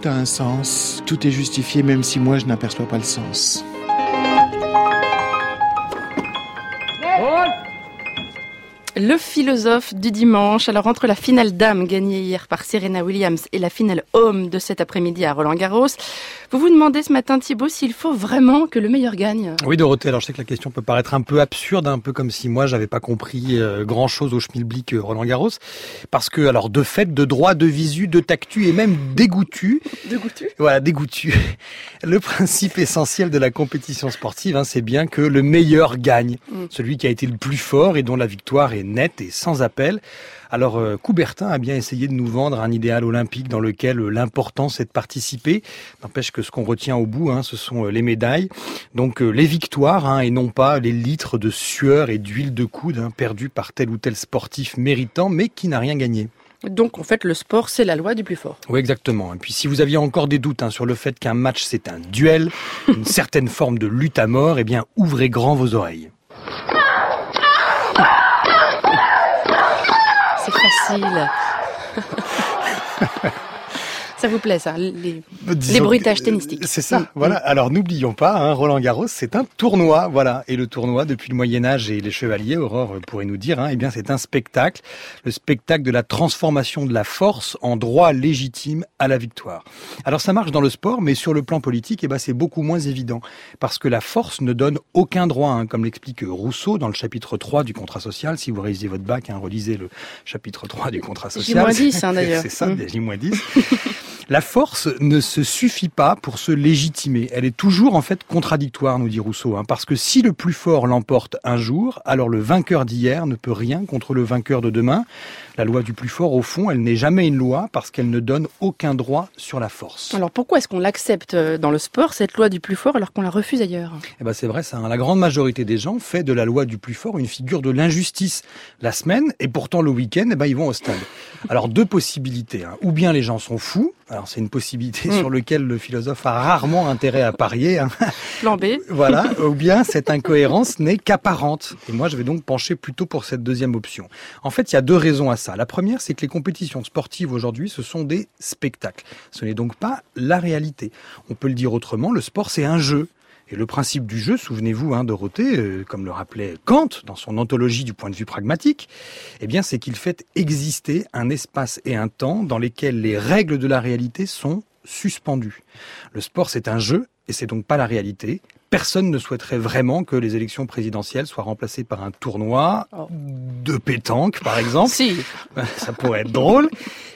tout a un sens, tout est justifié même si moi je n'aperçois pas le sens. Le philosophe du dimanche. Alors entre la finale dame gagnée hier par Serena Williams et la finale homme de cet après-midi à Roland Garros, vous vous demandez ce matin Thibaut s'il faut vraiment que le meilleur gagne. Oui Dorothée, alors je sais que la question peut paraître un peu absurde, un peu comme si moi j'avais pas compris euh, grand-chose au schmilblick euh, Roland Garros, parce que alors de fait, de droit, de visu, de tactu et même dégoûtu. Dégoûtu Voilà, dégoûtu. Le principe essentiel de la compétition sportive, hein, c'est bien que le meilleur gagne, mm. celui qui a été le plus fort et dont la victoire est net et sans appel. Alors euh, Coubertin a bien essayé de nous vendre un idéal olympique dans lequel euh, l'important c'est de participer. N'empêche que ce qu'on retient au bout, hein, ce sont euh, les médailles, donc les victoires, hein, et non pas les litres de sueur et d'huile de coude hein, perdus par tel ou tel sportif méritant, mais qui n'a rien gagné. Donc en fait, le sport, c'est la loi du plus fort. Oui, exactement. Et puis si vous aviez encore des doutes hein, sur le fait qu'un match, c'est un duel, une certaine forme de lutte à mort, eh bien ouvrez grand vos oreilles. Facile. Ça vous plaît, ça, les, les bruitages tennistiques C'est ça, mm. voilà. Mm. Alors n'oublions pas, hein, Roland Garros, c'est un tournoi, voilà. Et le tournoi, depuis le Moyen Âge et les chevaliers, Aurore pourrait nous dire, hein, eh bien c'est un spectacle, le spectacle de la transformation de la force en droit légitime à la victoire. Alors ça marche dans le sport, mais sur le plan politique, eh ben, c'est beaucoup moins évident, parce que la force ne donne aucun droit, hein, comme l'explique Rousseau dans le chapitre 3 du contrat social. Si vous réalisez votre bac, relisez le chapitre 3 du contrat social. J-10 hein, d'ailleurs. c'est ça, mm. J-10. La force ne se suffit pas pour se légitimer. Elle est toujours en fait contradictoire, nous dit Rousseau, hein, parce que si le plus fort l'emporte un jour, alors le vainqueur d'hier ne peut rien contre le vainqueur de demain. La loi du plus fort, au fond, elle n'est jamais une loi parce qu'elle ne donne aucun droit sur la force. Alors pourquoi est-ce qu'on l'accepte euh, dans le sport, cette loi du plus fort, alors qu'on la refuse ailleurs? Eh ben c'est vrai, ça. Hein. La grande majorité des gens fait de la loi du plus fort une figure de l'injustice la semaine, et pourtant le week-end, eh ben ils vont au stade. Alors deux possibilités. Hein. Ou bien les gens sont fous, alors c'est une possibilité hmm. sur laquelle le philosophe a rarement intérêt à parier. Hein. Plan B. Voilà. Ou bien cette incohérence n'est qu'apparente. Et moi, je vais donc pencher plutôt pour cette deuxième option. En fait, il y a deux raisons à ça. La première, c'est que les compétitions sportives aujourd'hui, ce sont des spectacles. Ce n'est donc pas la réalité. On peut le dire autrement, le sport, c'est un jeu. Et le principe du jeu, souvenez-vous, hein, Dorothée, euh, comme le rappelait Kant dans son anthologie du point de vue pragmatique, eh bien, c'est qu'il fait exister un espace et un temps dans lesquels les règles de la réalité sont suspendues. Le sport, c'est un jeu et c'est donc pas la réalité. Personne ne souhaiterait vraiment que les élections présidentielles soient remplacées par un tournoi oh. de pétanque, par exemple. Si. Ça pourrait être drôle.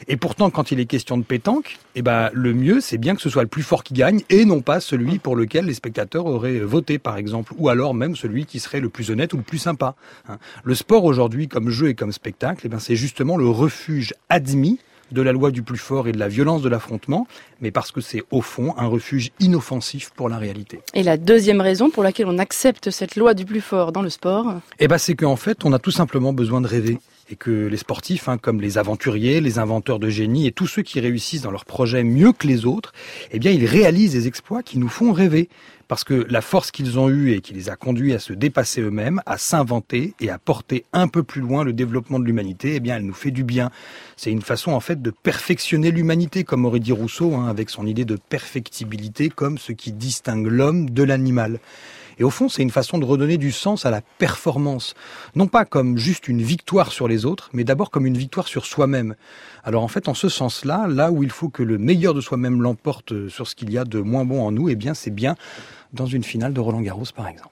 Et pourtant, quand il est question de pétanque, eh ben, le mieux, c'est bien que ce soit le plus fort qui gagne et non pas celui pour lequel les spectateurs auraient voté, par exemple, ou alors même celui qui serait le plus honnête ou le plus sympa. Hein. Le sport aujourd'hui, comme jeu et comme spectacle, eh ben, c'est justement le refuge admis de la loi du plus fort et de la violence de l'affrontement, mais parce que c'est au fond un refuge inoffensif pour la réalité. Et la deuxième raison pour laquelle on accepte cette loi du plus fort dans le sport? Eh ben c'est qu'en fait, on a tout simplement besoin de rêver et que les sportifs, hein, comme les aventuriers, les inventeurs de génie et tous ceux qui réussissent dans leurs projets mieux que les autres, eh bien, ils réalisent des exploits qui nous font rêver. Parce que la force qu'ils ont eue et qui les a conduits à se dépasser eux-mêmes, à s'inventer et à porter un peu plus loin le développement de l'humanité, eh bien, elle nous fait du bien. C'est une façon, en fait, de perfectionner l'humanité, comme aurait dit Rousseau, hein, avec son idée de perfectibilité comme ce qui distingue l'homme de l'animal. Et au fond, c'est une façon de redonner du sens à la performance. Non pas comme juste une victoire sur les autres, mais d'abord comme une victoire sur soi-même. Alors en fait, en ce sens-là, là où il faut que le meilleur de soi-même l'emporte sur ce qu'il y a de moins bon en nous, eh bien, c'est bien dans une finale de Roland Garros, par exemple.